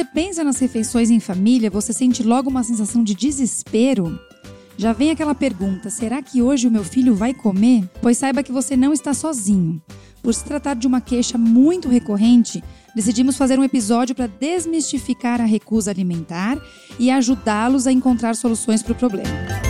você pensa nas refeições em família, você sente logo uma sensação de desespero? Já vem aquela pergunta: será que hoje o meu filho vai comer? Pois saiba que você não está sozinho. Por se tratar de uma queixa muito recorrente, decidimos fazer um episódio para desmistificar a recusa alimentar e ajudá-los a encontrar soluções para o problema.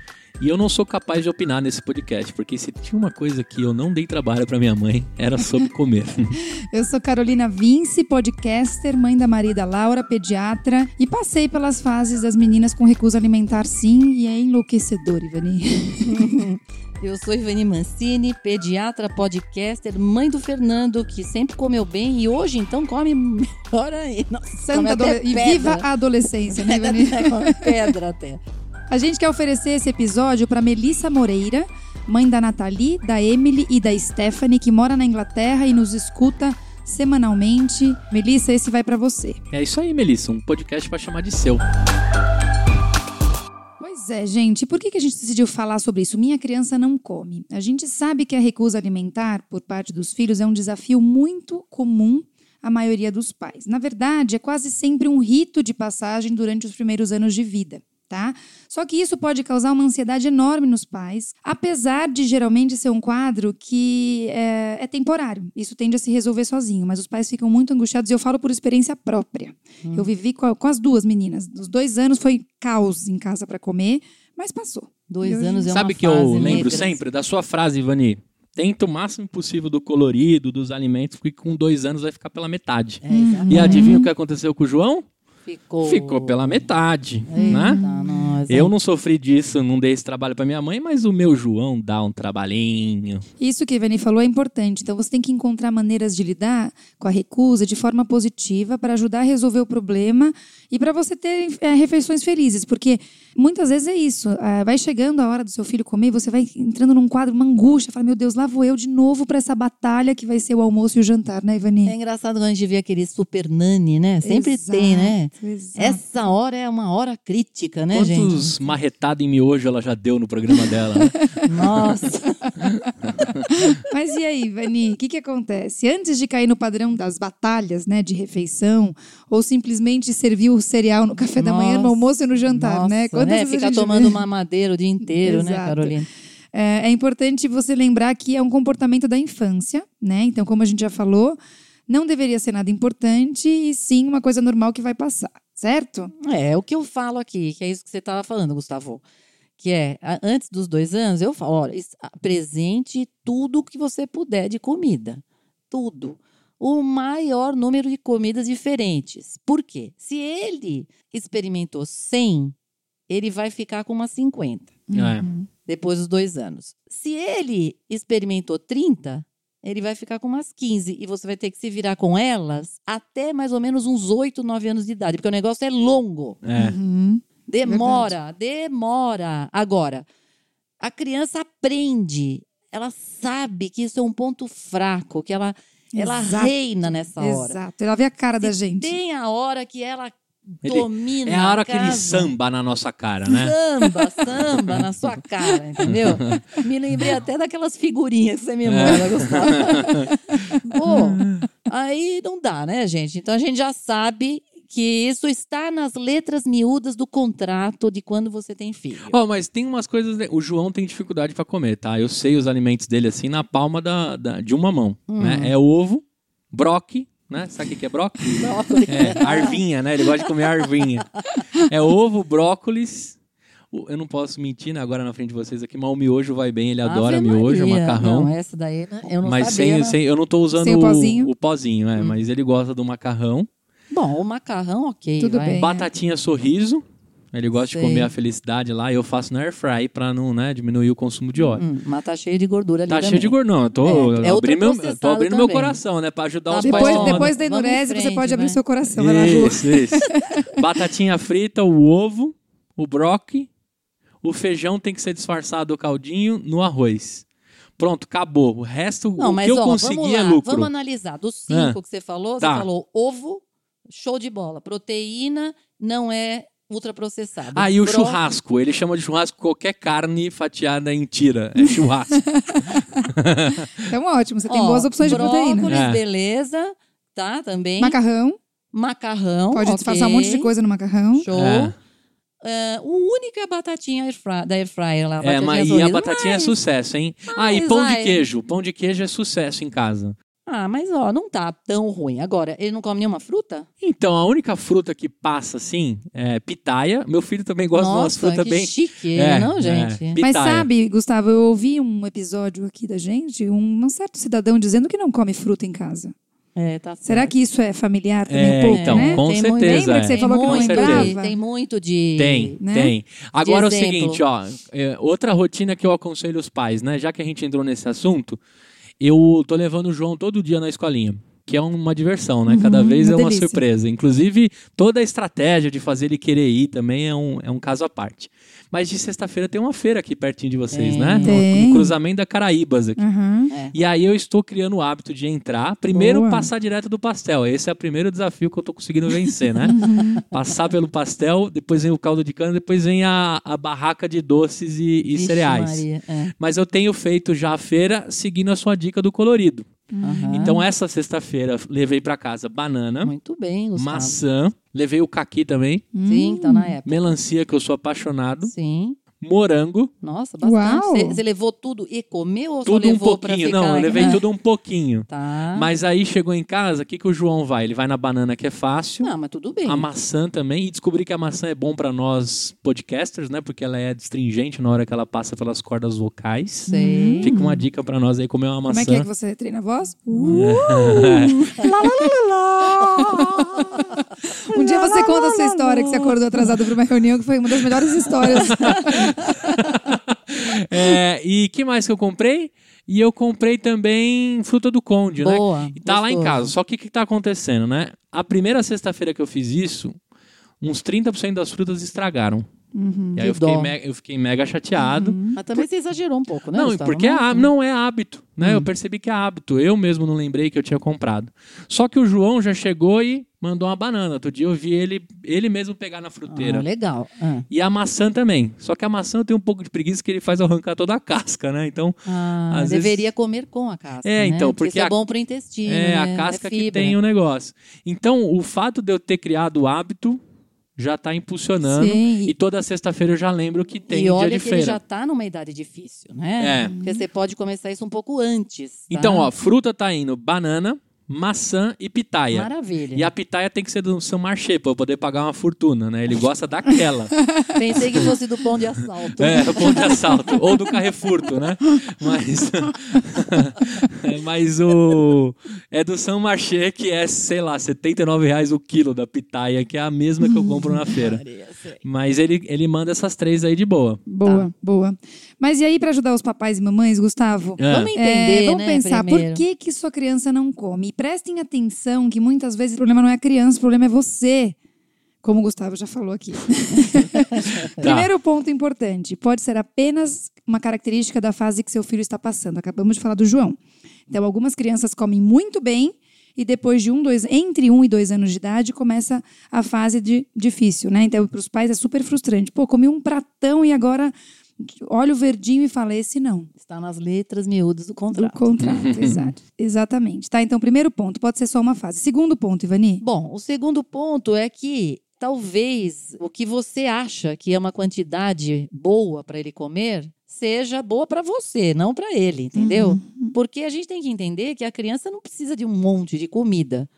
E eu não sou capaz de opinar nesse podcast, porque se tinha uma coisa que eu não dei trabalho para minha mãe, era sobre comer. eu sou Carolina Vince, podcaster, mãe da Marida Laura, pediatra, e passei pelas fases das meninas com recusa alimentar sim, e é enlouquecedor, Ivani. Eu sou Ivani Mancini, pediatra, podcaster, mãe do Fernando, que sempre comeu bem e hoje então come melhor ainda. Santa E viva a adolescência, né, Ivani? pedra até. A gente quer oferecer esse episódio para Melissa Moreira, mãe da Nathalie, da Emily e da Stephanie, que mora na Inglaterra e nos escuta semanalmente. Melissa, esse vai para você. É isso aí, Melissa, um podcast para chamar de seu. Pois é, gente. Por que, que a gente decidiu falar sobre isso? Minha criança não come. A gente sabe que a recusa alimentar por parte dos filhos é um desafio muito comum à maioria dos pais. Na verdade, é quase sempre um rito de passagem durante os primeiros anos de vida tá? Só que isso pode causar uma ansiedade enorme nos pais, apesar de geralmente ser um quadro que é, é temporário. Isso tende a se resolver sozinho, mas os pais ficam muito angustiados e eu falo por experiência própria. Hum. Eu vivi com, com, as duas meninas. Dos dois anos foi caos em casa para comer, mas passou. Dois eu, anos é uma Sabe que eu lembro sempre da sua frase, Ivani? Tenta o máximo possível do colorido, dos alimentos, porque com dois anos vai ficar pela metade. É, e adivinha o que aconteceu com o João? Ficou. Ficou pela metade, Eita, né? Nossa. Eu não sofri disso, não dei esse trabalho para minha mãe, mas o meu João dá um trabalhinho. Isso que a Ivani falou é importante. Então você tem que encontrar maneiras de lidar com a recusa de forma positiva para ajudar a resolver o problema e para você ter é, refeições felizes, porque muitas vezes é isso. É, vai chegando a hora do seu filho comer, você vai entrando num quadro, uma angústia, fala: meu Deus, lá vou eu de novo para essa batalha que vai ser o almoço e o jantar, né, Ivani? É engraçado quando a gente vê aquele super nani, né? Sempre exato, tem, né? Exato. Essa hora é uma hora crítica, né, Quantos gente? Quantos marretados em miojo ela já deu no programa dela, né? Nossa! Mas e aí, Ivani, o que, que acontece? Antes de cair no padrão das batalhas, né, de refeição, ou simplesmente servir o cereal no café Nossa. da manhã, no almoço e no jantar, né? Nossa, né? Quantas é, ficar tomando vê? mamadeira o dia inteiro, né, Carolina? É, é importante você lembrar que é um comportamento da infância, né? Então, como a gente já falou, não deveria ser nada importante e sim uma coisa normal que vai passar, certo? É, o que eu falo aqui, que é isso que você estava falando, Gustavo. Que é, antes dos dois anos, eu falo, olha, presente tudo que você puder de comida. Tudo o maior número de comidas diferentes. Por quê? Se ele experimentou 100, ele vai ficar com umas 50. É. Depois dos dois anos. Se ele experimentou 30, ele vai ficar com umas 15. E você vai ter que se virar com elas até mais ou menos uns 8, 9 anos de idade. Porque o negócio é longo. É. Uhum. Demora, Verdade. demora. Agora, a criança aprende. Ela sabe que isso é um ponto fraco, que ela ela Exato. reina nessa hora. Exato. Ela vê a cara Se da gente. Tem a hora que ela ele, domina. É a hora que ele samba na nossa cara, né? Samba, samba na sua cara, entendeu? me lembrei até daquelas figurinhas que você me manda, é. Gustavo. Pô, aí não dá, né, gente? Então a gente já sabe que isso está nas letras miúdas do contrato de quando você tem filho. Oh, mas tem umas coisas. O João tem dificuldade para comer, tá? Eu sei os alimentos dele assim na palma da, da de uma mão. Hum. Né? É ovo, broque, né? Sabe o que é brócolis? Brócolis. É, arvinha, né? Ele gosta de comer arvinha. É ovo, brócolis. Eu não posso mentir né, agora na frente de vocês aqui, mas o miojo vai bem, ele adora Ave miojo, Maria. macarrão. Não, essa daí né? eu não mas sabia. Mas sem, sem, eu não estou usando o pozinho, o, o pozinho é, hum. mas ele gosta do macarrão. Bom, o macarrão, ok. Tudo vai. bem. Batatinha sorriso. Ele gosta Sei. de comer a felicidade lá e eu faço no air fry pra não, né, diminuir o consumo de óleo. Hum, mas tá cheio de gordura ali Tá também. cheio de gordura. Não, eu tô, É, é abrindo, meu, eu tô abrindo meu coração, né? Pra ajudar Tá os bom. pais. Depois, depois da endurece, você pode abrir vai. seu coração. vai lá, Ju. Isso, isso. Batatinha frita, o ovo, o broque, o feijão tem que ser disfarçado do caldinho no arroz. Pronto, acabou. O resto, Não, o mas que eu ó, consegui vamos é lucro. Vamos analisar. Dos cinco Ah. que você falou, Tá. você falou ovo, show de bola. Proteína não é ultraprocessado. Ah, e o churrasco. Ele chama de churrasco qualquer carne fatiada em tira. É churrasco. Então, ótimo. Você tem Ó, boas opções de brócolis, proteína. É. beleza. Tá, também. Macarrão. Macarrão. Pode ok. disfarçar um monte de coisa no macarrão. Show. É. Ah, o único é a batatinha da air fryer lá. É, mas e a batatinha é Mas- sucesso, hein? Ah, e mas, pão de ai. queijo. Pão de queijo é sucesso em casa. Ah, mas ó, não tá tão ruim. Agora, ele não come nenhuma fruta? Então, a única fruta que passa assim é pitaia. Meu filho também gosta de umas Nossa, frutas que bem. chique, É, não, é. gente? Pitaia. Mas sabe, Gustavo, eu ouvi um episódio aqui da gente, um, um certo cidadão dizendo que não come fruta em casa. É, tá Será que isso é familiar também É, um pouco, então, né? com Tem muito- certeza. Lembra que você é. Tem falou que não muito, lembrava? tem muito de... Tem, né? tem. Agora é o seguinte, ó, é, outra rotina que eu aconselho os pais, né? Já que a gente entrou nesse assunto, eu tô levando o João todo dia na escolinha. Que é uma diversão, né? Cada Uhum, vez uma é uma delícia. surpresa. Inclusive, toda a estratégia de fazer ele querer ir também é um, é um caso à parte. Mas de sexta-feira tem uma feira aqui pertinho de vocês, Tem. né? Tem. No cruzamento da Caraíbas aqui. Aham. E aí eu estou criando o hábito de entrar, primeiro Boa. passar direto do pastel. Esse é o primeiro desafio que eu tô conseguindo vencer, né? Uhum. Passar pelo pastel, depois vem o caldo de cana, depois vem a, a barraca de doces e, e Vixe, cereais. Maria, é. Mas eu tenho feito já a feira seguindo a sua dica do colorido. Aham. Então essa sexta-feira levei para casa banana, Muito bem, Gustavo. maçã, levei o caqui também, Sim, tá na época. melancia que eu sou apaixonado, Sim. Morango, Nossa, bastante. Uau. Você- levou tudo e comeu ou tudo só um levou pra pouquinho. ficar? Não, eu levei Ah, tudo um pouquinho. Tá. Mas aí chegou em casa, o que, que o João vai? Ele vai na banana que é fácil. Não, mas tudo bem. A maçã também, e descobri que a maçã é bom pra nós podcasters, né? Porque ela é astringente na hora que ela passa pelas cordas vocais. Sei. Fica uma dica pra nós aí comer uma Como maçã. é que é que você treina a voz? Uh! Um dia você conta a sua história que você acordou atrasado para uma reunião, que foi uma das melhores histórias. É, e que mais que eu comprei? E eu comprei também fruta do conde, né? Boa. E tá lá em gostoso. casa. Só que o que tá acontecendo, né? A primeira sexta-feira que eu fiz isso, uns 30% das frutas estragaram. Uhum. E aí eu Que fiquei, dó. me- eu fiquei mega chateado. Mas também você exagerou um pouco, né? Não, Gustavo? porque é, não é hábito, né? Hum. Eu percebi que é hábito. Eu mesmo não lembrei que eu tinha comprado. Só que o João já chegou e mandou uma banana. Outro dia eu vi ele, ele mesmo pegar na fruteira. Ah, legal. Ah. E a maçã também. Só que a maçã eu tenho um pouco de preguiça que ele faz arrancar toda a casca, né? Então, Ah, Às deveria comer com a casca. É, né? então, porque isso é a- bom pro intestino. é né? a casca que fibra. tem o negócio. Então, o fato de eu ter criado o hábito já tá impulsionando. Sim. E toda sexta-feira eu já lembro que tem e dia olha de que ele feira. já tá numa idade difícil, né? É. Porque você pode começar isso um pouco antes. tá? Então, ó, fruta tá indo banana, maçã e pitaia. Maravilha. E a pitaia tem que ser do São Marché pra eu poder pagar uma fortuna, né? Ele gosta daquela. Pensei que fosse do pão de assalto. é, o pão de assalto. ou do Carrefurto, né? Mas. mas o. É do São Marché, que é, sei lá, 79 reais o quilo da pitaia, que é a mesma que eu compro na feira. Mas ele, ele manda essas três aí de boa. Boa, boa. Mas e aí, para ajudar os papais e mamães, Gustavo? É. Vamos É, entender, vamos né, pensar, primeiro. por que, que sua criança não come? E prestem atenção que muitas vezes o problema não é a criança, o problema é você. Como o Gustavo já falou aqui. Tá. Primeiro ponto importante: pode ser apenas uma característica da fase que seu filho está passando. Acabamos de falar do João. Então, algumas crianças comem muito bem e depois de um, dois, entre um e dois anos de idade, começa a fase de difícil, né? Então, para os pais é super frustrante. Pô, comi um pratão e agora olha o verdinho e fala: esse não. Está nas letras miúdas do Do contrato. contrato, exato. Exatamente. Tá, então, primeiro ponto, pode ser só uma fase. Segundo ponto, Ivani. Bom, o segundo ponto é que talvez o que você acha que é uma quantidade boa para ele comer seja boa para você, não para ele, entendeu? Porque a gente tem que entender que a criança não precisa de um monte de comida.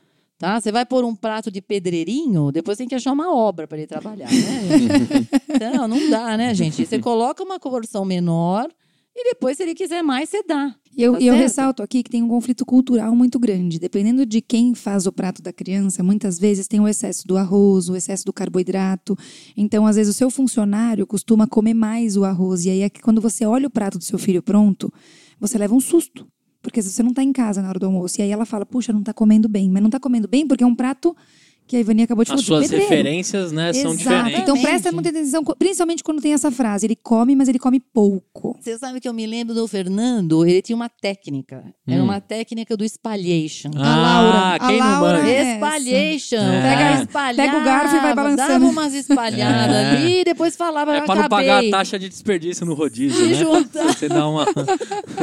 Tá? Você vai pôr um prato de pedreirinho, depois tem que achar uma obra para ele trabalhar, né? Então, não dá, né, gente? Você coloca uma porção menor E depois, se ele quiser mais, você dá. E eu, Tá eu ressalto aqui que tem um conflito cultural muito grande. Dependendo de quem faz o prato da criança, muitas vezes tem o excesso do arroz, o excesso do carboidrato. Então, às vezes, o seu funcionário costuma comer mais o arroz. E aí é que quando você olha o prato do seu filho pronto, você leva um susto. Porque você não está em casa na hora do almoço. E aí ela fala, puxa, não está comendo bem. Mas não está comendo bem porque é um prato que a Ivani acabou de As falar. de suas pedreiro. referências, né, são Exato. diferentes. Então presta muita atenção, principalmente quando tem essa frase. Ele come, mas ele come pouco. Você sabe que eu me lembro do Fernando, ele tinha uma técnica. Era Hum. uma técnica do espalhation. Ah, Laura, a quem não Laura manja? é- Espalhation. É. Pega, Pega- pega o garfo e vai balançando. Dava umas espalhadas É. ali e depois falava, É eu pra não pagar a taxa de desperdício no rodízio, Se né? juntar. Você dá uma.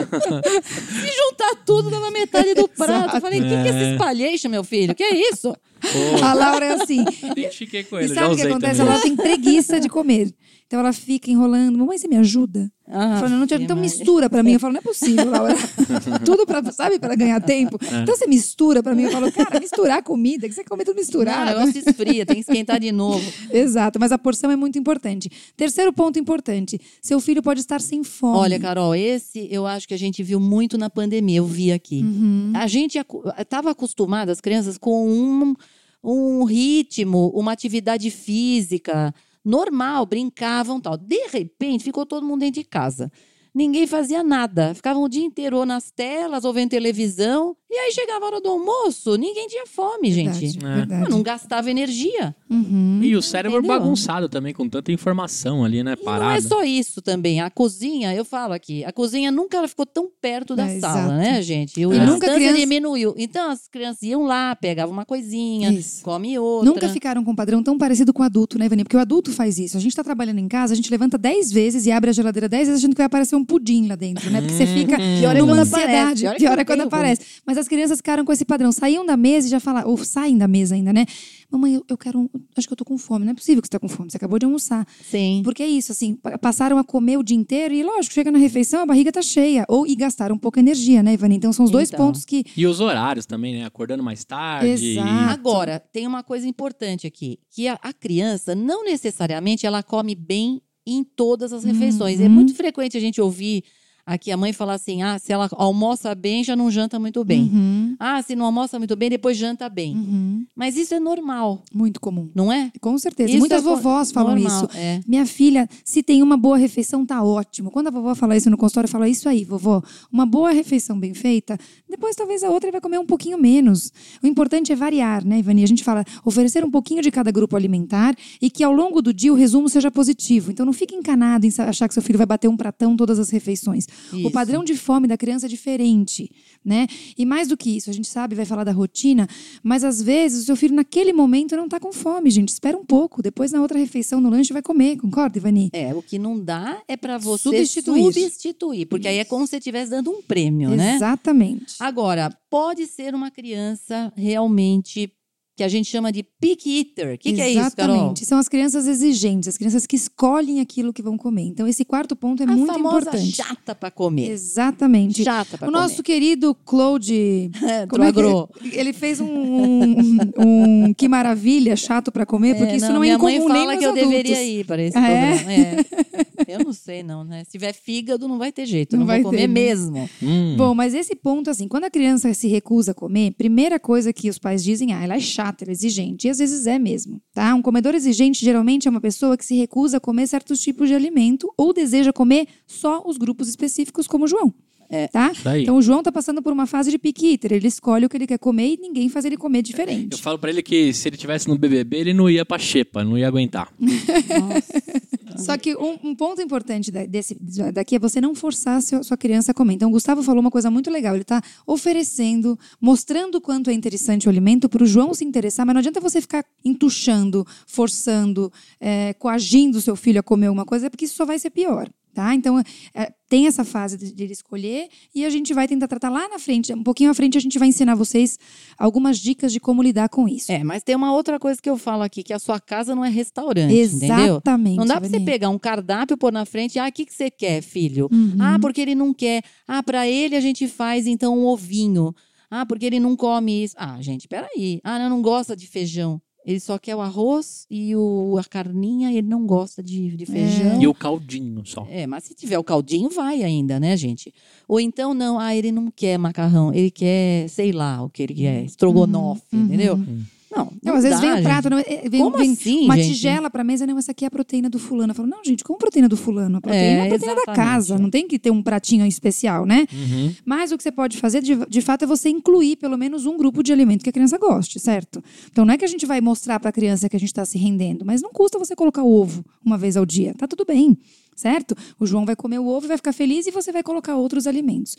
Se juntar tudo, dava metade do prato. Eu falei, o que, que é esse É. espalhation, meu filho? Que é isso? Pô, A Laura é assim. identifiquei com E ele, já sabe o que acontece? também. Ela tem preguiça de comer. Então ela fica enrolando. Mamãe, você me ajuda? Ah, Falando, não te... Então mistura pra mim. Eu falo, não é possível, Laura. Tudo pra, sabe, pra ganhar tempo. É. Então você mistura pra mim. Eu falo, cara, misturar comida, que você come tudo Não, o misturado. negócio esfria, tem que esquentar de novo. Exato, mas a porção é muito importante. Terceiro ponto importante: seu filho pode estar sem fome. Olha, Carol, esse eu acho que a gente viu muito na pandemia, eu vi aqui. Uhum. A gente estava acostumada, as crianças, com um, um ritmo, uma atividade física normal, brincavam tal. De repente, ficou todo mundo dentro de casa. Ninguém fazia nada. Ficavam o dia inteiro ou nas telas, ou vendo televisão. E aí chegava a hora do almoço, ninguém tinha fome, Verdade, gente. É. Não gastava energia. Uhum. E o cérebro Entendeu? bagunçado também, com tanta informação ali, né? E Parada. não é só isso também. A cozinha, eu falo aqui, a cozinha nunca ela ficou tão perto da É, sala, exato. né, gente? O E nunca criança- diminuiu. Então as crianças iam lá, pegavam uma coisinha, Isso. come outra. Nunca ficaram com um padrão tão parecido com o adulto, né, Ivani? Porque o adulto faz isso. A gente tá trabalhando em casa, a gente levanta 10 vezes e abre a geladeira 10 vezes achando que vai aparecer um pudim lá dentro, né? Porque você fica Pior é numa quando ansiedade. aparece, pior é Pior quando é quando tem o aparece. Mas as crianças ficaram com esse padrão. Saíam da mesa e já falaram, ou saem da mesa ainda, né? Mamãe, eu, eu quero. um- Acho que eu tô com fome. Não é possível que você tá com fome. Você acabou de almoçar. Sim. Porque é isso, assim, pa- passaram a comer o dia inteiro e, lógico, chega na refeição, a barriga tá cheia. Ou e gastaram pouca energia, né, Ivani? Então são os dois Então. pontos que. E os horários também, né? Acordando mais tarde. Exato. Agora, tem uma coisa importante aqui, que a, a criança não necessariamente ela come bem em todas as refeições. É Uhum. muito frequente a gente ouvir aqui a mãe falar assim: "Ah, se ela almoça bem, já não janta muito bem. Uhum, Ah, se não almoça muito bem, depois janta bem". uhum. Mas isso é normal, Muito comum. não é? Com certeza. Isso Muitas é vovós falam normal, isso. É. Minha filha, se tem uma boa refeição, tá ótimo. Quando a vovó fala isso no consultório, fala isso aí, vovó. Uma boa refeição bem feita, depois talvez a outra vai comer um pouquinho menos. O importante é variar, né, Ivani? A gente fala oferecer um pouquinho de cada grupo alimentar e que ao longo do dia o resumo seja positivo. Então não fique encanado em achar que seu filho vai bater um pratão todas as refeições. O Isso. padrão de fome da criança é diferente, né? E mais do que isso, a gente sabe, vai falar da rotina, mas às vezes o seu filho naquele momento não tá com fome, gente. Espera um pouco, depois na outra refeição no lanche vai comer, concorda, Ivani? É, o que não dá é para você Substituir. substituir. porque aí é como se você estivesse dando um prêmio, né? Exatamente. Agora, pode ser uma criança realmente que a gente chama de pick eater. O que, que é isso, Carol? Exatamente. São as crianças exigentes, as crianças que escolhem aquilo que vão comer. Então, esse quarto ponto é a muito famosa importante. chata para comer. Exatamente. Chata para O comer. nosso querido Claude. É, como é que- ele fez um, um, um que maravilha chato para comer, porque É, isso não, não, é minha incomum mãe nem fala nos que eu adultos. deveria ir para esse Ah, é? programa. É. Eu não sei, não, né? Se tiver fígado, não vai ter jeito. Não Não, vai vou comer ter, né? mesmo. Hum. Bom, mas esse ponto, assim, quando a criança se recusa a comer, primeira coisa que os pais dizem, ah, ela é chata, é exigente. E às vezes é mesmo, tá? Um comedor exigente geralmente é uma pessoa que se recusa a comer certos tipos de alimento ou deseja comer só os grupos específicos, como João. É. Tá? Daí. Então o João tá passando por uma fase de pick eater. Ele escolhe o que ele quer comer e ninguém faz ele comer Eu diferente. falo pra ele que se ele tivesse no BBB, ele não ia pra xepa, não ia aguentar. Só que um, um ponto importante desse, daqui é você não forçar a sua, criança a comer. Então, o Gustavo falou uma coisa muito legal. Ele está oferecendo, mostrando o quanto é interessante o alimento para o João se interessar, mas não adianta você ficar entuchando, forçando, é, coagindo o seu filho a comer alguma coisa, porque isso só vai ser pior. Tá? Então, é, tem essa fase de, ele escolher e a gente vai tentar tratar lá na frente. Um pouquinho à frente, a gente vai ensinar vocês algumas dicas de como lidar com isso. É, mas tem uma outra coisa que eu falo aqui, que a sua casa não é restaurante, entendeu? Exatamente. Não dá pra você pegar um cardápio, pôr na frente, ah, o que, que você quer, filho? Uhum. Ah, porque ele não quer. Ah, pra ele a gente faz, então, um ovinho. Ah, porque ele não come isso. Ah, gente, peraí. Ah, não, não gosta de feijão. Ele só quer o arroz e o, a carninha, ele não gosta de, de feijão. E o caldinho só. É, mas se tiver o caldinho, vai ainda, né, gente? Ou então, não, ah, ele não quer macarrão, ele quer, sei lá, o que ele quer, estrogonofe, Uhum, entendeu? uhum. Não, Não, não às vezes dá, vem o gente. prato, não, é, vem, Como vem assim, uma gente? tigela pra mesa, não, essa aqui é a proteína do fulano. Eu falo, não, gente, como proteína do fulano? A proteína é, É, a proteína da exatamente, casa, é. não tem que ter um pratinho especial, né? Uhum. Mas o que você pode fazer, de, de fato, é você incluir pelo menos um grupo de alimento que a criança goste, certo? Então não é que a gente vai mostrar para a criança que a gente está se rendendo, mas não custa você colocar o ovo uma vez ao dia. Tá tudo bem, certo? O João vai comer o ovo e vai ficar feliz e você vai colocar outros alimentos.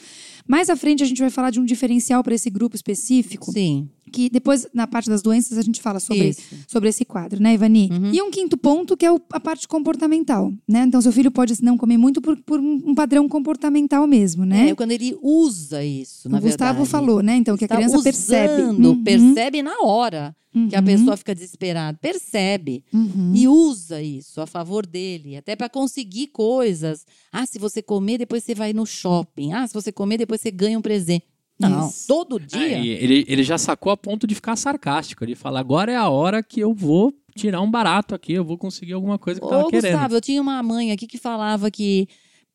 Mais à frente a gente vai falar de um diferencial para esse grupo específico, Sim, que depois, na parte das doenças, a gente fala sobre, isso. sobre esse quadro, né, Ivani? Uhum. E um quinto ponto, que é a parte comportamental, né? Então, seu filho pode não comer muito por, por um padrão comportamental mesmo, né? É, quando ele usa isso, na o Gustavo verdade. falou, né? Então, que a criança percebe. usando, Uhum, percebe na hora que a uhum, pessoa fica desesperada. Percebe. uhum. E usa isso a favor dele, até para conseguir coisas. Ah, se você comer, depois você vai no shopping. Ah, se você comer, depois você ganha um presente. Não, Isso. todo dia. e ele, ele já sacou a ponto de ficar sarcástico. Ele fala: agora é a hora que eu vou tirar um barato aqui, eu vou conseguir alguma coisa que eu tava Ô, querendo. Gustavo, eu tinha uma mãe aqui que falava que.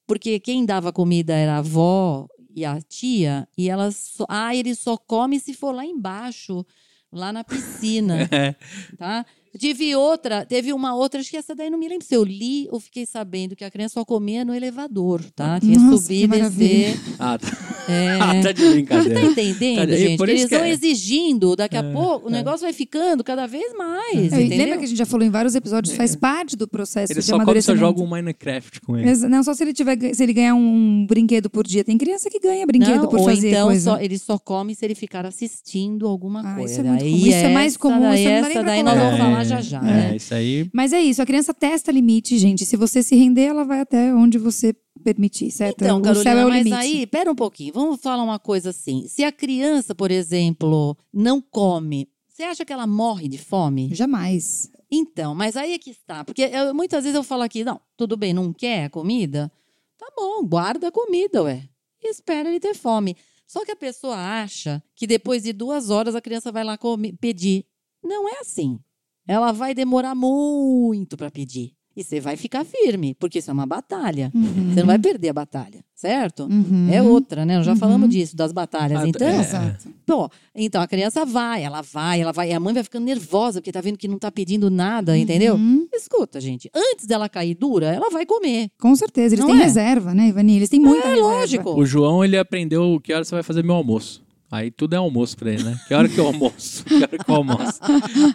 Porque quem dava comida era a avó e a tia, e elas. Só, ah, ele só come se for lá embaixo, lá na piscina. É. tá? Tive outra, teve uma outra, acho que essa daí não me lembro se eu li ou fiquei sabendo que a criança só comia no elevador, tá? Tinha que Nossa, subir que e descer. Ah, tá, É. ah, tá de Você tá brincadeira. entendendo, Tá, e gente? eles vão é. exigindo, daqui a É, pouco o é. negócio vai ficando cada vez mais, É, entendeu? lembra que a gente já falou em vários episódios, faz parte do processo Ele de só come se eu amadurecimento. jogo um Minecraft com ele. Exa- Não, só se ele, tiver, se ele ganhar um brinquedo por dia. Tem criança que ganha brinquedo Não, por ou fazer então coisa. só, ele só come se ele ficar assistindo alguma Ah, coisa. isso é muito comum. Isso é mais essa comum, Daí, isso não dá nem essa pra daí nós vamos falar já já. É, né? isso aí. Mas é isso, a criança testa limite, gente. Se você se render, ela vai até onde você permitir, certo? Então, o céu Carolina, é o mas limite. aí, pera um pouquinho, vamos falar uma coisa assim. Se a criança, por exemplo, não come, você acha que ela morre de fome? Jamais. Então, mas aí é que está. Porque eu- muitas vezes eu falo aqui, não, tudo bem, não quer a comida? Tá bom, guarda a comida, ué. E espera ele ter fome. Só que a pessoa acha que depois de duas horas a criança vai lá comer, pedir. Não é assim. Ela vai demorar muito para pedir. E você vai ficar firme, porque isso é uma batalha. Uhum. Você não vai perder a batalha, certo? Uhum. É outra, né? Nós já Uhum. falamos disso, das batalhas. Ah, então, é. Pô, então a criança vai, ela vai, ela vai, e a mãe vai ficando nervosa porque tá vendo que não tá pedindo nada, entendeu? Uhum. Escuta, gente, antes dela cair dura, ela vai comer. Com certeza. Eles Não têm é? reserva, né, Ivani? Eles têm muita é reserva. lógico. O João, ele aprendeu que hora você vai fazer meu almoço. Aí tudo é almoço pra ele, né? Que hora que eu almoço? Que hora que eu almoço?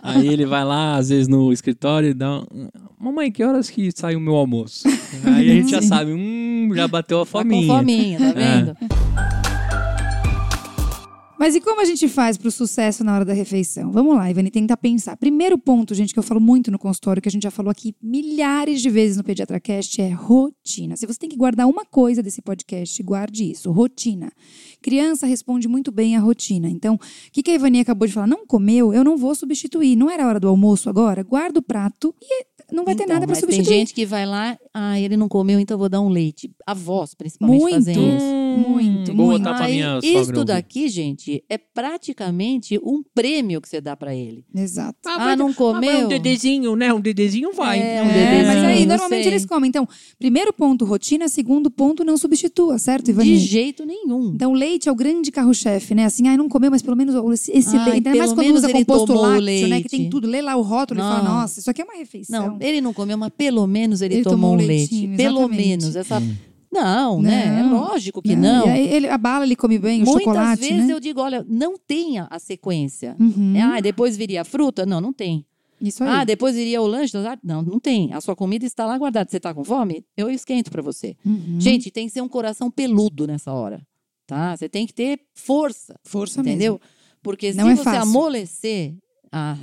Aí ele vai lá, às vezes, no escritório e dá um... Mamãe, que horas que sai o meu almoço? Aí a gente já sabe, hum, já bateu a Tá com fominha. fominha, tá vendo? Mas e como a gente faz para o sucesso na hora da refeição? Vamos lá, Ivani, tentar pensar. Primeiro ponto, gente, que eu falo muito no consultório, que a gente já falou aqui milhares de vezes no PediatraCast, é rotina. Se você tem que guardar uma coisa desse podcast, guarde isso, rotina. Criança responde muito bem à rotina. Então, o que, que a Ivani acabou de falar? Não comeu, eu não vou substituir. Não era hora do almoço agora? Guarda o prato e não vai ter Então, nada para substituir. tem gente que vai lá, ah, ele não comeu, então eu vou dar um leite. Avós, principalmente, Muito. fazem isso. Muito, vou muito. botar pra Aí, minha sogra isso daqui, gente, é praticamente um prêmio que você dá pra ele. Exato. Ah, não comeu? um dedezinho, né? Um dedezinho vai. É, um É, dedezinho, mas aí, normalmente sei. eles comem. Então, primeiro ponto, rotina. Segundo ponto, não substitua, certo, Ivani? De jeito nenhum. Então, o leite é o grande carro-chefe, né? Assim, ai, não comeu, mas pelo menos esse, esse Ai, leite. Ainda mais pelo quando menos usa ele composto lácteo, né? leite. Que tem tudo. Lê lá o rótulo e fala, Não. nossa, isso aqui é uma refeição. Não, ele não comeu, mas pelo menos ele, Ele tomou, tomou um leite. leitinho, Pelo exatamente. menos. Essa... Não, né? É Não. lógico que não. E aí, ele, a bala ele come bem, o Muitas chocolate, vezes né? eu digo, olha, não tenha a sequência. Uhum. É, Ah, depois viria a fruta? Não, não tem. Isso aí. Ah, depois viria o lanche? Não, não tem. A sua comida está lá guardada. Você está com fome? Eu esquento para você. Uhum. Gente, tem que ser um coração peludo nessa hora, tá? Você tem que ter força, força entendeu? mesmo. Porque Não se é você fácil. amolecer, ah,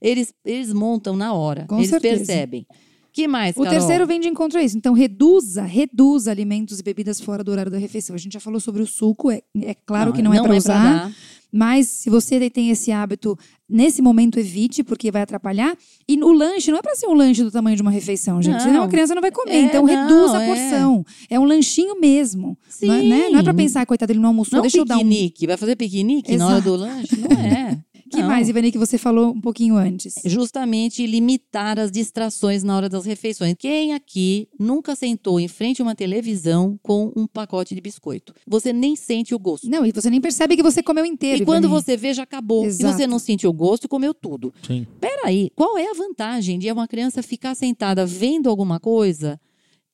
eles, eles montam na hora. Com eles certeza. percebem. que mais, O Carol? terceiro vem de encontro a isso. Então, reduza, reduza alimentos e bebidas fora do horário da refeição. A gente já falou sobre o suco, é, é claro que não, é para pra usar. dar. Mas se você tem esse hábito, nesse momento evite, porque vai atrapalhar. E o lanche não é para ser um lanche do tamanho de uma refeição, gente. Não. Senão a criança não vai comer. É, então não, reduza a é. porção. É. um lanchinho mesmo. Não é, Sim. né? não é para pensar, coitado, ele não almoçou, Não deixa eu dar um. piquenique. Vai fazer piquenique na hora do lanche? Não é. que Não. mais, Ivani, que você falou um pouquinho antes? Justamente limitar as distrações na hora das refeições. Quem aqui nunca sentou em frente a uma televisão com um pacote de biscoito? Você nem sente o gosto. Não, e você nem percebe que você comeu inteiro. E quando Ivani. você vê, já acabou. E Exato. você não sentiu o gosto e comeu tudo. Sim. Peraí, qual é a vantagem de uma criança ficar sentada vendo alguma coisa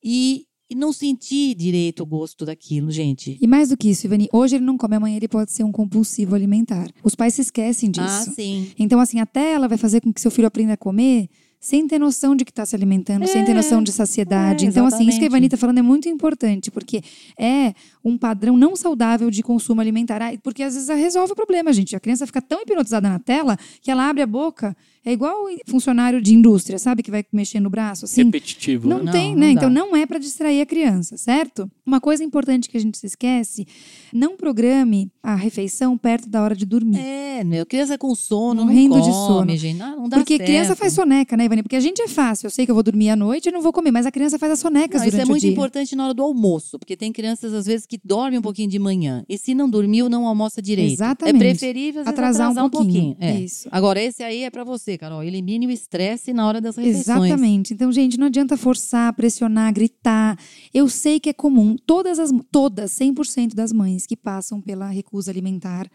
e, e não sentir direito o gosto daquilo, gente? E mais do que isso, Ivani, hoje ele não come, amanhã ele pode ser um compulsivo alimentar. Os pais se esquecem disso. Ah, sim. Então, assim, até ela vai fazer com que seu filho aprenda a comer sem ter noção de que está se alimentando, sem ter É, noção de saciedade. é, então, assim, isso que a. Ivani está falando é muito importante, porque é um padrão não saudável de consumo alimentar. Ah, Porque às vezes resolve o problema, gente. A criança fica tão hipnotizada na tela que ela abre a boca. É igual funcionário de indústria, sabe? Que vai mexendo o braço, assim. Repetitivo. Não, né? Não, tem, não né? dá. Então não é para distrair a criança, certo? Uma coisa importante que a gente se esquece: não programe a refeição perto da hora de dormir. É, meu, criança com sono, Morrendo não de come, sono. gente. Ah, não dá Porque certo. criança faz soneca, né, Ivani? Porque a gente é fácil. Eu sei que eu vou dormir à noite e não vou comer, mas a criança faz as sonecas Não, isso durante é muito o dia. importante na hora do almoço, porque tem crianças, às vezes, que dormem um pouquinho de manhã. E se não dormiu, não almoça direito. Exatamente. É preferível, às vezes, Atrasar atrasar, um pouquinho. É. Isso. Agora, esse aí é pra você, Carol. Elimine o estresse na hora das refeições. Exatamente. Então, gente, não adianta forçar, pressionar, gritar. Eu sei que é comum. Todas as todas, 100% das mães que passam pela recusa alimentar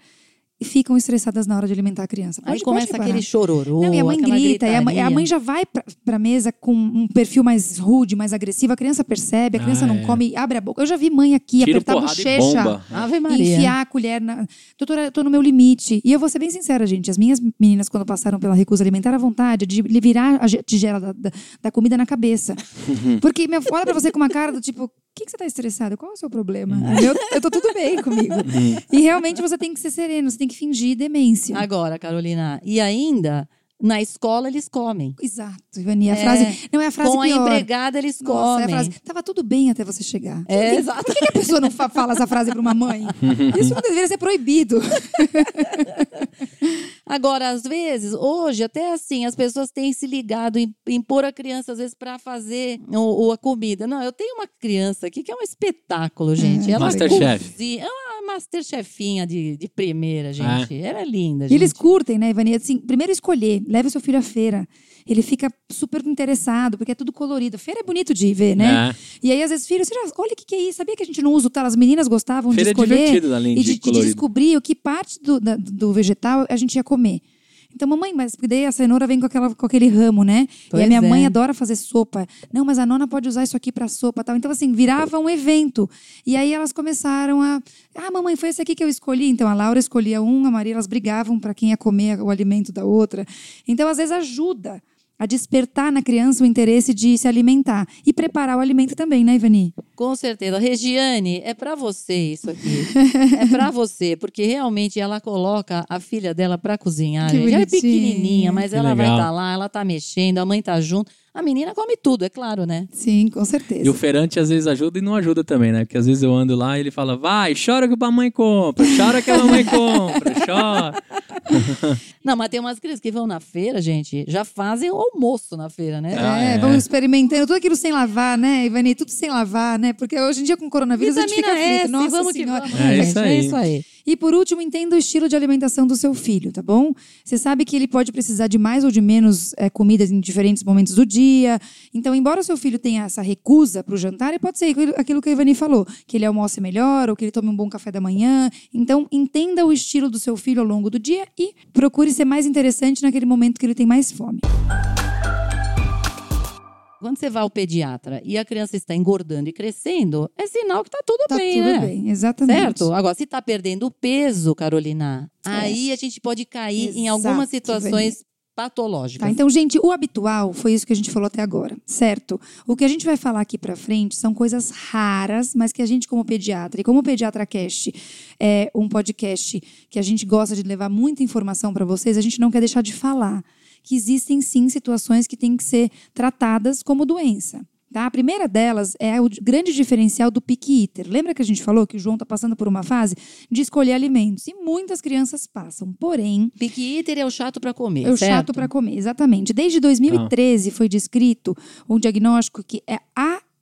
ficam estressadas na hora de alimentar a criança. Aí Pode- começa pode aquele parar. chororô, Não, e a mãe grita, e a mãe, a mãe já vai pra, pra mesa com um perfil mais rude, mais agressivo, a criança percebe, a criança Ah, não é. come, abre a boca. Eu já vi mãe aqui Tiro, apertar a e bochecha. Ave e enfiar a colher na. Doutora, eu tô no meu limite. E eu vou ser bem sincera, gente. As minhas meninas, quando passaram pela recusa alimentar, a vontade de lhe virar a ge- tigela da, da, da comida na cabeça. Porque meu, olha pra você com uma cara do tipo. O que, que você tá estressado? Qual é o seu problema? Eu, eu tô tudo bem comigo. e realmente você tem que ser sereno, você tem que fingir demência. Agora, Carolina, e ainda, na escola eles comem. Exato, Ivani. A É, frase. Não é a frase Com a pior. empregada eles Nossa, comem. é a frase. Tava tudo bem até você chegar. É, Por exato. que, que a pessoa não fa- fala essa frase pra uma mãe? Isso não deveria ser proibido. Agora, às vezes, hoje, até assim, as pessoas têm se ligado em, em pôr a criança, às vezes, para fazer o, o- a comida. Não, eu tenho uma criança aqui que é um espetáculo, gente. Ela Masterchef. cozinha- É uma masterchefinha de, de primeira, gente. Ela é linda, E gente. eles curtem, né, Ivani? Assim, primeiro escolher, leve seu filho à feira. Ele fica super interessado, porque é tudo colorido. Feira é bonito de ver, né? É. E aí, às vezes, filho, você já, olha o que, que é isso. Sabia que a gente não usa o tal? As meninas gostavam Feira é de escolher divertido, além e de de, de colorido. descobrir o que parte do, da- do vegetal a gente ia comer. Então, mamãe, mas daí a cenoura vem com, aquela, com aquele ramo, né? e Pois a minha é. mãe adora fazer sopa. Não, mas a nona pode usar isso aqui pra sopa tal. Então, assim, virava um evento. E aí elas começaram a. Ah, mamãe, foi esse aqui que eu escolhi. Então, a Laura escolhia um, a Maria, elas brigavam pra quem ia comer o alimento da outra. Então, às vezes, ajuda a despertar na criança o interesse de se alimentar. E preparar o alimento também, né, Ivani? Com certeza. Regiane, é pra você isso aqui. é pra você, porque realmente ela coloca a filha dela pra cozinhar. Ela é pequenininha, mas Que ela vai legal. estar lá, ela tá mexendo, a mãe tá junto. A menina come tudo, é claro, né? Sim, com certeza. E o feirante às vezes ajuda e não ajuda também, né? Porque às vezes eu ando lá e ele fala, vai, chora que a mamãe compra, chora que a mamãe compra, chora. Não, mas tem umas crianças que vão na feira, gente, já fazem o almoço na feira, né? Ah, é, é. vamos experimentando tudo aquilo sem lavar, né, Ivani? Tudo sem lavar, né? Porque hoje em dia com o coronavírus a gente Vitamina fica frito. S, Nossa vamos que senhora. vamos, É né, isso gente? aí. É isso aí. E por último, entenda o estilo de alimentação do seu filho, tá bom? Você sabe que ele pode precisar de mais ou de menos é, comidas em diferentes momentos do dia. Então, embora o seu filho tenha essa recusa para o jantar, ele pode ser aquilo- que a Ivani falou, que ele almoce melhor ou que ele tome um bom café da manhã. Então, entenda o estilo do seu filho ao longo do dia e procure ser mais interessante naquele momento que ele tem mais fome. Quando você vai ao pediatra e a criança está engordando e crescendo, é sinal que tá tudo Tá bem, tudo né? bem, exatamente. Certo? Agora, se tá perdendo peso, Carolina, aí a gente pode cair em algumas Exato, situações patológicas. Tá, então, gente, o habitual foi isso que a gente falou até agora, certo? O que a gente vai falar aqui pra frente são coisas raras, mas que a gente, como pediatra, e como o Pediatra Cast é um podcast que a gente gosta de levar muita informação pra vocês, a gente não quer deixar de falar que existem sim situações que têm que ser tratadas como doença. Tá? A primeira delas é o grande diferencial do pick eater. Lembra que a gente falou que o João está passando por uma fase de escolher alimentos? E muitas crianças passam. Porém, Pique eater é o chato para comer, é o certo? chato para comer, exatamente. Desde 2013 foi descrito um diagnóstico que é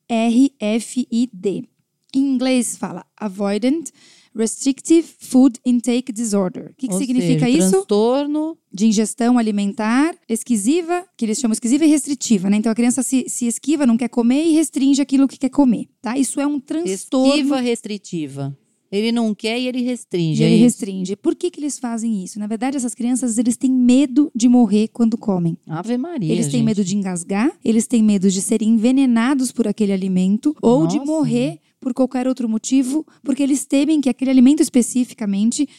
ARFID, Em inglês fala avoidant restrictive food intake disorder. O que, que significa seja, isso? Transtorno De ingestão alimentar esquisiva, que eles chamam esquisiva e restritiva, né? Então a criança se, se esquiva, não quer comer e restringe aquilo que quer comer, tá? Isso é um transtorno. esquiva restritiva. Ele não quer e ele restringe. E é ele isso? restringe. Por que, que eles fazem isso? Na verdade, essas crianças eles têm medo de morrer quando comem. Ave Maria. Eles têm gente. medo de engasgar, eles têm medo de serem envenenados por aquele alimento ou de Nossa. morrer por qualquer outro motivo, porque eles temem que aquele alimento especificamente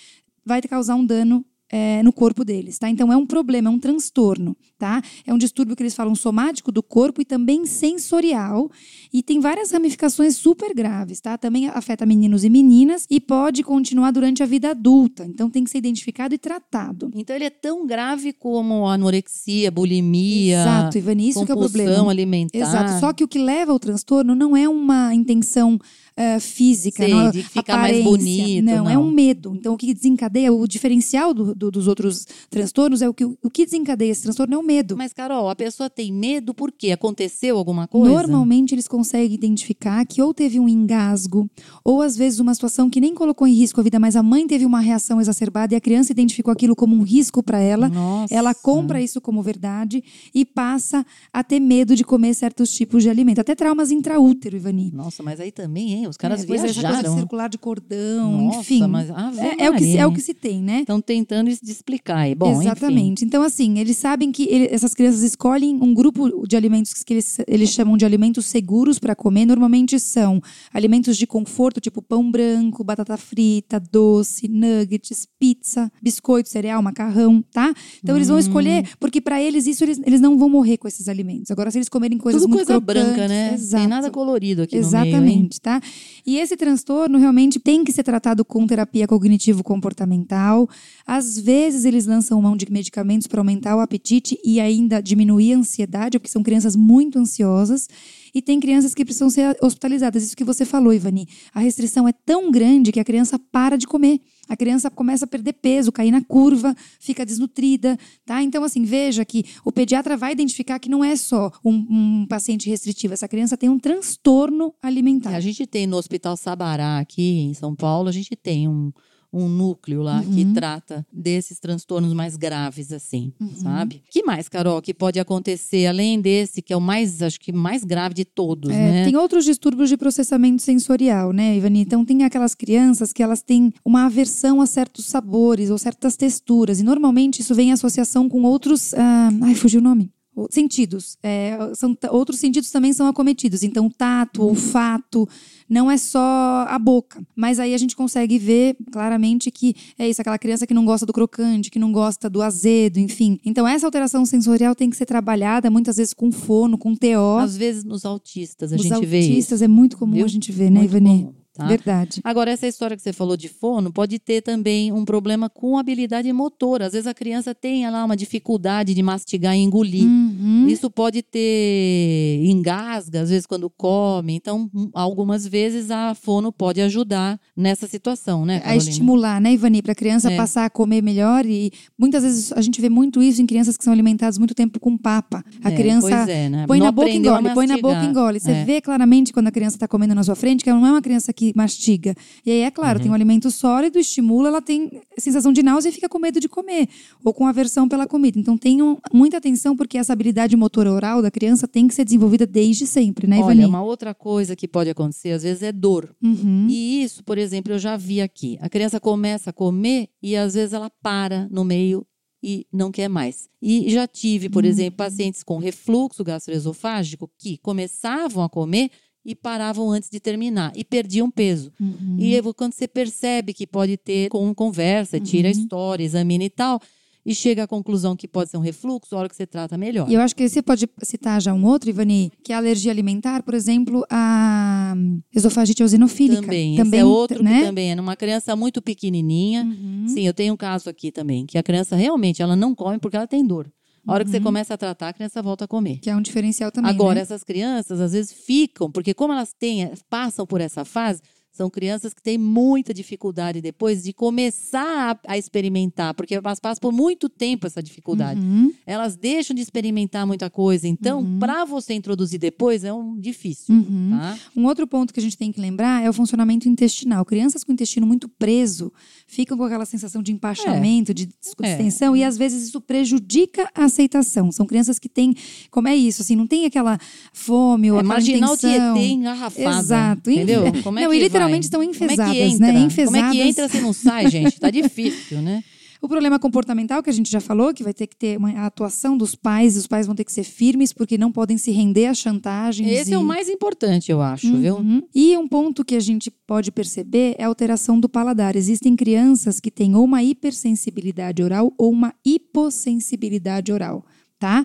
vai causar um dano é, no corpo deles, tá? Então é um problema, é um transtorno, tá? É um distúrbio que eles falam somático do corpo e também sensorial e tem várias ramificações super graves, tá? Também afeta meninos e meninas e pode continuar durante a vida adulta. Então tem que ser identificado e tratado. Então ele é tão grave como anorexia, bulimia, Exato, Ivani, isso que é o compulsão problema. alimentar. Exato. Só que o que leva ao transtorno não é uma intenção eh, física, Sei, não é de ficar mais bonito, Não, é não. um medo. Então, o que desencadeia, o diferencial do- do- dos outros transtornos é o que, o que desencadeia esse transtorno é o medo. Mas, Carol, a pessoa tem medo por quê? Aconteceu alguma coisa? Normalmente eles conseguem identificar que ou teve um engasgo, ou às vezes uma situação que nem colocou em risco a vida, mas a mãe teve uma reação exacerbada e a criança identificou aquilo como um risco para ela. Nossa. Ela compra isso como verdade e passa a ter medo de comer certos tipos de alimento. Até traumas intraútero, Ivani. Nossa, mas aí também, hein? Os caras É, essa coisa de viajaram. circular de cordão, Nossa, enfim. mas é, é o que, se- é o que se tem, né? Estão tentando explicar. Bom, enfim. Exatamente. Então, assim, eles sabem que ele- essas crianças escolhem um grupo de alimentos que eles, eles chamam de alimentos seguros para comer. Normalmente são alimentos de conforto, tipo pão branco, batata frita, doce, nuggets, pizza, biscoito, cereal, macarrão, tá? Então, eles vão escolher, porque para eles isso eles, eles não vão morrer com esses alimentos. Agora, se eles comerem coisas Tudo muito coisa crocantes, branca, né? Exato. Tem nada colorido aqui no meio? Exatamente, tá? E esse transtorno realmente tem que ser tratado com terapia cognitivo-comportamental. Às vezes eles lançam mão de medicamentos para aumentar o apetite e ainda diminuir a ansiedade, porque são crianças muito ansiosas. E tem crianças que precisam ser hospitalizadas. Isso que você falou, Ivani. A restrição é tão grande que a criança para de comer. A criança começa a perder peso, cair na curva, fica desnutrida, tá? Então, assim, veja que o pediatra vai identificar que não é só um, um paciente restritivo. Essa criança tem um transtorno alimentar. A gente tem no Hospital Sabará, aqui em São Paulo, a gente tem um, um núcleo lá que Uhum. trata desses transtornos mais graves, assim, Uhum. sabe? que mais, Carol, que pode acontecer, além desse, que é o mais, acho que mais grave de todos, É, né? Tem outros distúrbios de processamento sensorial, né, Ivani? Então, tem aquelas crianças que elas têm uma aversão a certos sabores ou certas texturas. E, normalmente, isso vem em associação com outros... ah, ai, fugiu o nome. Sentidos. É, são, outros sentidos também são acometidos. Então, tato, olfato, não é só a boca. Mas aí a gente consegue ver claramente que é isso, aquela criança que não gosta do crocante, que não gosta do azedo, enfim. Então, essa alteração sensorial tem que ser trabalhada muitas vezes com fono, com TO. Às vezes nos autistas a gente vê isso. autistas é muito comum viu? a gente ver, né, Ivani? comum, tá? Verdade. Agora, essa história que você falou de fono pode ter também um problema com habilidade motora. Às vezes a criança tem lá uma dificuldade de mastigar e engolir. Uhum. Isso pode ter engasga, às vezes, quando come. Então, hum, algumas vezes a fono pode ajudar nessa situação, né, A Carolina? estimular, né, Ivani, para a criança É. passar a comer melhor e muitas vezes a gente vê muito isso em crianças que são alimentadas muito tempo com papa. A É, criança é, né? põe Não na boca e a engole, põe na boca e engole. Você É. vê claramente quando a criança está comendo na sua frente que ela não é uma criança que mastiga. E aí, é claro, Uhum. tem um alimento sólido, estimula, ela tem sensação de náusea e fica com medo de comer ou com aversão pela comida. Então tenham muita atenção porque essa habilidade motora oral da criança tem que ser desenvolvida desde sempre, né, Ivani? Olha, uma outra coisa que pode acontecer, às vezes, é dor. Uhum. E isso, por exemplo, eu já vi aqui. A criança começa a comer e às vezes ela para no meio e não quer mais. E já tive, por Uhum. exemplo, pacientes com refluxo gastroesofágico que começavam a comer e paravam antes de terminar e perdiam peso. Uhum. E eu- quando você percebe que pode ter com conversa, tira a Uhum. história, examina e tal, e chega à conclusão que pode ser um refluxo, a hora que você trata melhor. E eu acho que você pode citar já um outro, Ivani, que é a alergia alimentar, por exemplo, a esofagite eosinofílica. Também, esse é outro né? que também é numa criança muito pequenininha. Uhum. Sim, eu tenho um caso aqui também, que a criança realmente ela não come porque ela tem dor. A hora que você Uhum. começa a tratar, a criança volta a comer. Que é um diferencial também. Agora, né? essas crianças às vezes ficam, porque como elas têm, passam por essa fase, São crianças que têm muita dificuldade depois de começar a, a experimentar, porque elas passam por muito tempo essa dificuldade. Uhum. Elas deixam de experimentar muita coisa. Então, Uhum. para você introduzir depois, é um difícil. Uhum. Tá? Um outro ponto que a gente tem que lembrar é o funcionamento intestinal. Crianças com intestino muito preso ficam com aquela sensação de empachamento, de distensão, e às vezes isso prejudica a aceitação. São crianças que têm, como é isso, assim, não tem aquela fome ou É aquela marginal intenção. Tietê engarrafada. Exato. Entendeu? Enfe- Como é Não, que e literalmente vai? estão Como é que enfesadas, entra? né? Como é que Enfesadas. entra se não sai, gente? Tá difícil, né? O problema comportamental, que a gente já falou, que vai ter que ter uma a atuação dos pais, os pais vão ter que ser firmes, porque não podem se render a chantagens. Esse é o e- mais importante, eu acho, viu? Uhum. E um ponto que a gente pode perceber é a alteração do paladar. Existem crianças que têm ou uma hipersensibilidade oral ou uma hipossensibilidade oral, tá?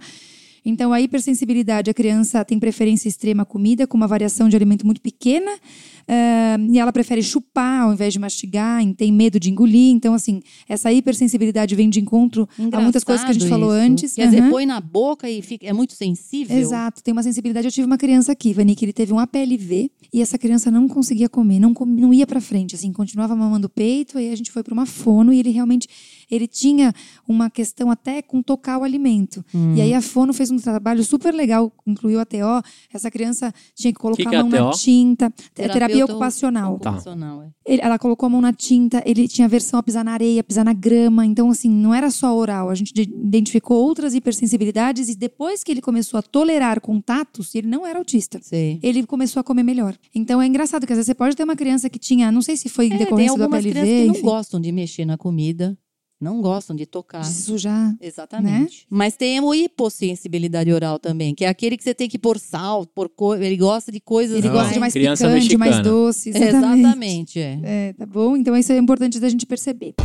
Então, a hipersensibilidade, a criança tem preferência extrema à comida, com uma variação de alimento muito pequena, ah, e ela prefere chupar ao invés de mastigar, e tem medo de engolir. Então, assim, essa hipersensibilidade vem de encontro a muitas coisas que a gente Engraçado falou isso. antes. Quer dizer, Aham. põe na boca e fica, é muito sensível. Exato, tem uma sensibilidade. Eu tive uma criança aqui, Vani, que ele teve um APLV e essa criança não conseguia comer, não, com- não ia pra frente, assim, continuava mamando o peito, aí a gente foi para uma fono e ele realmente ele tinha uma questão até com tocar o alimento. Hum. E aí a fono fez um trabalho super legal, incluiu a TO, essa criança tinha que colocar que é a a mão na TO? tinta, terapia, Terapeuta ocupacional. Tá. Ele- ela colocou a mão na tinta, ele tinha aversão a pisar na areia, pisar na grama. Então, assim, não era só oral. A gente de- identificou outras hipersensibilidades e depois que ele começou a tolerar contatos, ele não era autista. Sei. Ele começou a comer melhor. Então é engraçado que às vezes você pode ter uma criança que tinha, não sei se foi É, tem decorrência do algumas APLV, crianças que não enfim, gostam de mexer na comida, não gostam de tocar. de sujar. Exatamente. Mas tem o hipossensibilidade oral também, que é aquele que você tem que pôr sal, pôr co... ele gosta de coisas Ele Ah, gosta de mais criança picante, mais mexicana. doce. Exatamente. Exatamente, é. É, tá bom? Então isso é importante da gente perceber.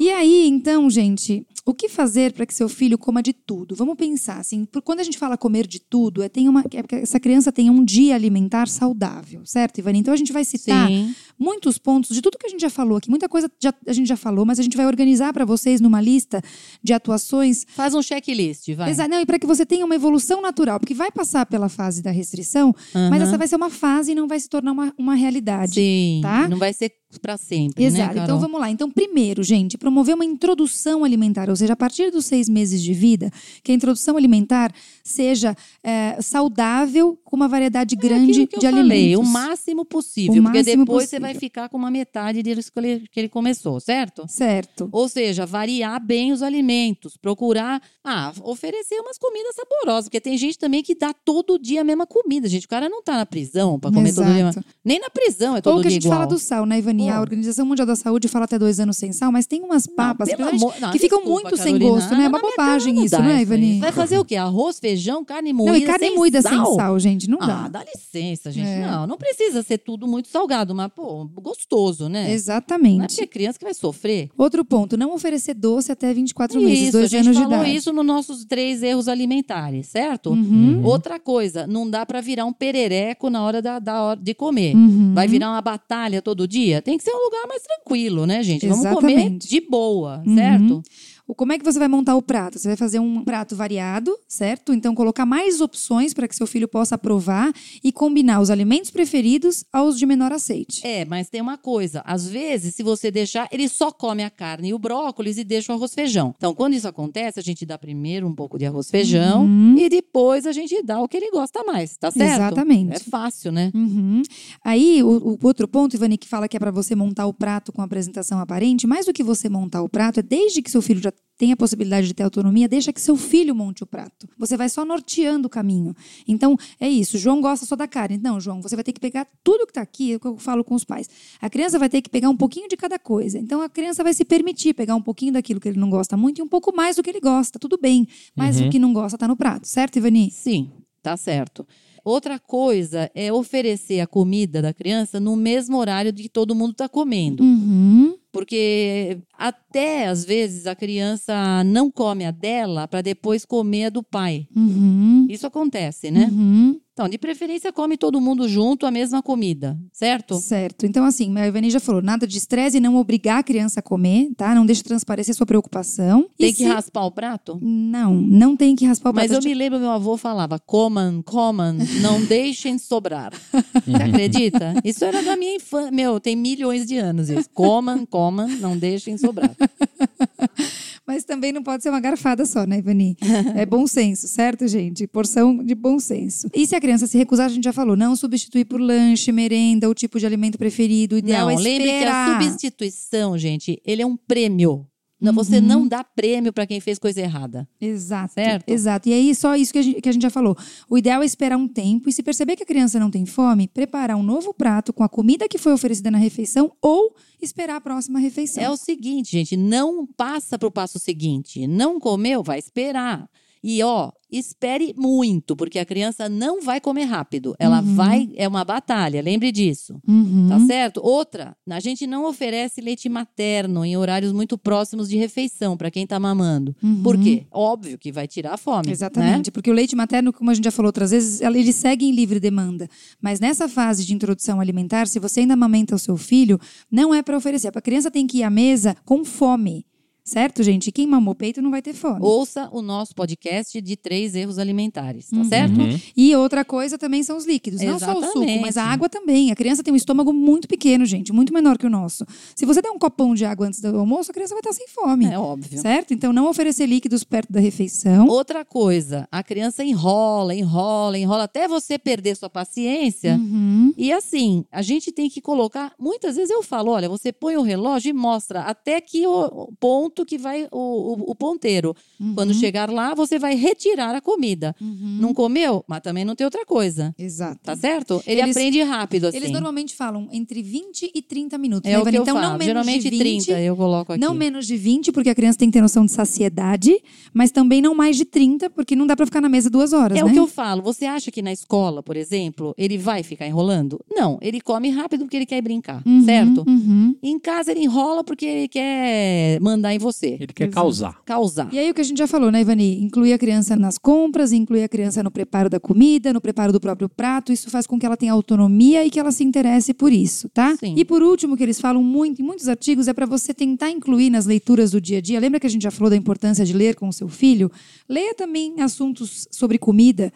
E aí, então, gente, o que fazer para que seu filho coma de tudo? Vamos pensar assim, por quando a gente fala comer de tudo, é, tem uma, é que essa criança tenha um dia alimentar saudável, certo, Ivani? Então a gente vai citar Sim. muitos pontos de tudo que a gente já falou aqui. Muita coisa já- a gente já falou, mas a gente vai organizar para vocês numa lista de atuações Faz um checklist, vai. Exato, não, e para que você tenha uma evolução natural, porque vai passar pela fase da restrição, mas Aham. essa vai ser uma fase e não vai se tornar uma, uma realidade. Sim, tá? não vai ser pra sempre, Exato. né, então vamos lá. Então, primeiro, gente, promover uma introdução alimentar, ou seja, a partir dos seis meses de vida, que a introdução alimentar seja é, saudável, com uma variedade grande É que eu de falei, alimentos. o máximo possível, O porque máximo depois você possível. vai ficar com uma metade deles que ele, que ele começou, certo? Certo. Ou seja, variar bem os alimentos, procurar, ah, oferecer umas comidas saborosas, porque tem gente também que dá todo dia a mesma comida, gente. O cara não tá na prisão pra comer todo dia. Exato. Nem na prisão é todo Ou que a dia gente igual. fala do sal, né, Ivani? A. Organização Mundial da Saúde fala até dois anos sem sal, mas tem umas papas Não, amor- não, que ficam desculpa, muito sem gosto, né? É Ah, uma minha bobagem não isso, né. Ivani? Vai fazer o quê? Arroz, feijão, carne moída Não, e carne sem moída sal? sem sal, gente, não Ah, dá. dá licença, gente. É. Não, não precisa ser tudo muito salgado, mas, pô, gostoso, né? Não é Exatamente. porque é criança que vai sofrer. Outro ponto, não oferecer doce até 24 meses, Isso, a dois gente anos de falou idade. isso nos nossos três erros alimentares, certo? Uhum. Outra coisa, não dá pra virar um perereco na hora da, da hora de comer. Uhum. Vai virar uma batalha todo dia? Tem que ser um lugar mais tranquilo, né, gente? Vamos comer Exatamente. de boa, Uhum. certo? O- Como é que você vai montar o prato? Você vai fazer um prato variado, certo? Então, colocar mais opções para que seu filho possa provar e combinar os alimentos preferidos aos de menor aceite. É, mas tem uma coisa. Às vezes, se você deixar, ele só come a carne e o brócolis e deixa o arroz feijão. Então, quando isso acontece, a gente dá primeiro um pouco de arroz feijão Uhum. e depois a gente dá o que ele gosta mais, tá certo? Exatamente. É fácil, né? Uhum. Aí, o, o outro ponto, Ivani, que fala que é para você montar o prato com apresentação aparente, mais do que você montar o prato, é desde que seu filho já tenha a possibilidade de ter autonomia, deixa que seu filho monte o prato. Você vai só norteando o caminho. Então, é isso. João gosta só da carne. Não, João, você vai ter que pegar tudo que está aqui, é o que eu falo com os pais. A criança vai ter que pegar um pouquinho de cada coisa. Então, a criança vai se permitir pegar um pouquinho daquilo que ele não gosta muito e um pouco mais do que ele gosta. Tudo bem. Mas Uhum. o que não gosta está no prato, certo, Ivani? Sim, tá certo. Outra coisa é oferecer a comida da criança no mesmo horário de que todo mundo está comendo. Uhum. Porque Até às vezes a criança não come a dela para depois comer a do pai. Uhum. Isso acontece, né? Uhum. Então, de preferência, come todo mundo junto a mesma comida, certo? Certo. Então, assim, a Ivani já falou: nada de estresse e não obrigar a criança a comer, tá? Não deixe transparecer sua preocupação. Tem E que se- raspar o prato? Não, não tem que raspar o Mas prato. eu me lembro, meu avô falava: comam, comam, não deixem sobrar. Você acredita? Isso era da minha infância. Meu, tem milhões de anos isso. Comam, comam, não deixem sobrar. Mas também não pode ser uma garfada só, né, Ivani? É bom senso, certo, gente? Porção de bom senso. E se a criança se recusar, a gente já falou, não substituir por lanche, merenda, o tipo de alimento preferido. O ideal não, é lembre que a esperar. substituição, gente, ele é um prêmio. Não, Você Uhum. não dá prêmio para quem fez coisa errada. Exato. Certo? Exato. E aí, só isso que a, gente, que a gente já falou. O ideal é esperar um tempo e, se perceber que a criança não tem fome, preparar um novo prato com a comida que foi oferecida na refeição ou esperar a próxima refeição. É o seguinte, gente, não passa para o passo seguinte. Não comeu, vai esperar. E ó, espere muito, porque a criança não vai comer rápido. Ela Uhum. vai, é uma batalha, lembre disso. Uhum. Tá certo? Outra, a gente não oferece leite materno em horários muito próximos de refeição para quem tá mamando. Uhum. Por quê? Óbvio que vai tirar a fome. Exatamente, Né? porque o leite materno, como a gente já falou outras vezes, ele segue em livre demanda. Mas nessa fase de introdução alimentar, se você ainda amamenta o seu filho, não é para oferecer. A criança tem que ir à mesa com fome. Certo, gente? Quem mamou peito não vai ter fome. Ouça o nosso podcast de três erros alimentares, tá Uhum. certo? Uhum. E outra coisa também são os líquidos. Não só o suco, Exatamente. mas a água também. A criança tem um estômago muito pequeno, gente, muito menor que o nosso. Se você der um copão de água antes do almoço, a criança vai estar sem fome. É óbvio. Certo? Então, não oferecer líquidos perto da refeição. Outra coisa, a criança enrola, enrola, enrola até você perder sua paciência. Uhum. E assim, a gente tem que colocar. Muitas vezes eu falo: olha, você põe o relógio e mostra até que o o ponto que vai o, o- o ponteiro. Uhum. Quando chegar lá, você vai retirar a comida. Uhum. Não comeu? Mas também não tem outra coisa. Exato. Tá certo? Ele Eles- aprende rápido, assim. Eles normalmente falam entre 20 e 30 minutos. É né, o que eu então, falo. não menos Geralmente de 20, 30 eu coloco aqui. Não menos de 20, porque a criança tem que ter noção de saciedade, mas também não mais de 30, porque não dá pra ficar na mesa duas horas, É né? o que eu falo. Você acha que na escola, por exemplo, ele vai ficar enrolando? Não, ele come rápido porque ele quer brincar, Uhum, certo? uhum. Em casa ele enrola porque ele quer mandar em você, Ele quer Exato. causar. causar. E aí o que a gente já falou, né, Ivani? Incluir a criança nas compras, incluir a criança no preparo da comida, no preparo do próprio prato. Isso faz com que ela tenha autonomia e que ela se interesse por isso, tá? Sim. E por último, que eles falam muito em muitos artigos, é para você tentar incluir nas leituras do dia a dia. Lembra que a gente já falou da importância de ler com o seu filho? Leia também assuntos sobre comida.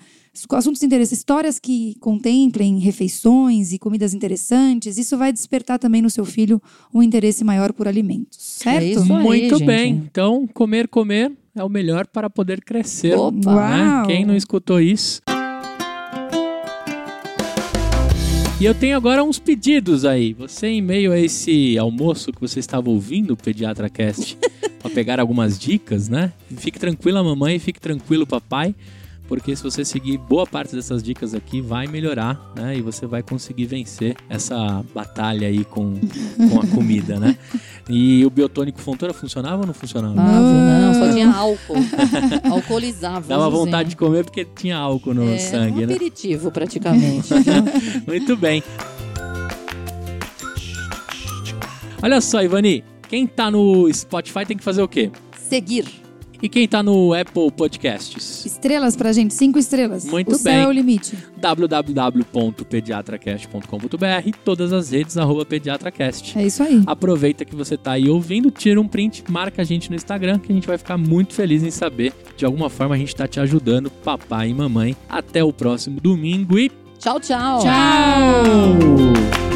Assuntos interessantes, histórias que contemplem refeições e comidas interessantes, isso vai despertar também no seu filho um interesse maior por alimentos, certo? É isso aí, Muito gente. bem. Então, comer, comer é o melhor para poder crescer. Opa! né? Quem não escutou isso? E eu tenho agora uns pedidos aí. Você, em meio a esse almoço que você estava ouvindo o Pediatra Cast, para pegar algumas dicas, né? Fique tranquila, mamãe, fique tranquilo, papai. Porque se você seguir boa parte dessas dicas aqui, vai melhorar, né? E você vai conseguir vencer essa batalha aí com, com a comida, né? E o biotônico Fontoura funcionava ou não funcionava? Não, não, só tinha álcool. Alcoolizava. Dava vontade de comer porque tinha álcool no é, sangue, um né? aperitivo, praticamente. viu? Muito bem. Olha só, Ivani, quem tá no Spotify tem que fazer o quê? Seguir. E quem tá no Apple Podcasts? Estrelas pra gente, cinco estrelas. Muito o céu bem. é o limite. www.pediatracast.com.br e todas as redes arroba pediatracast. É isso aí. Aproveita que você tá aí ouvindo, tira um print, marca a gente no Instagram que a gente vai ficar muito feliz em saber. De alguma forma a gente tá te ajudando, papai e mamãe. Até o próximo domingo e tchau. Tchau! tchau!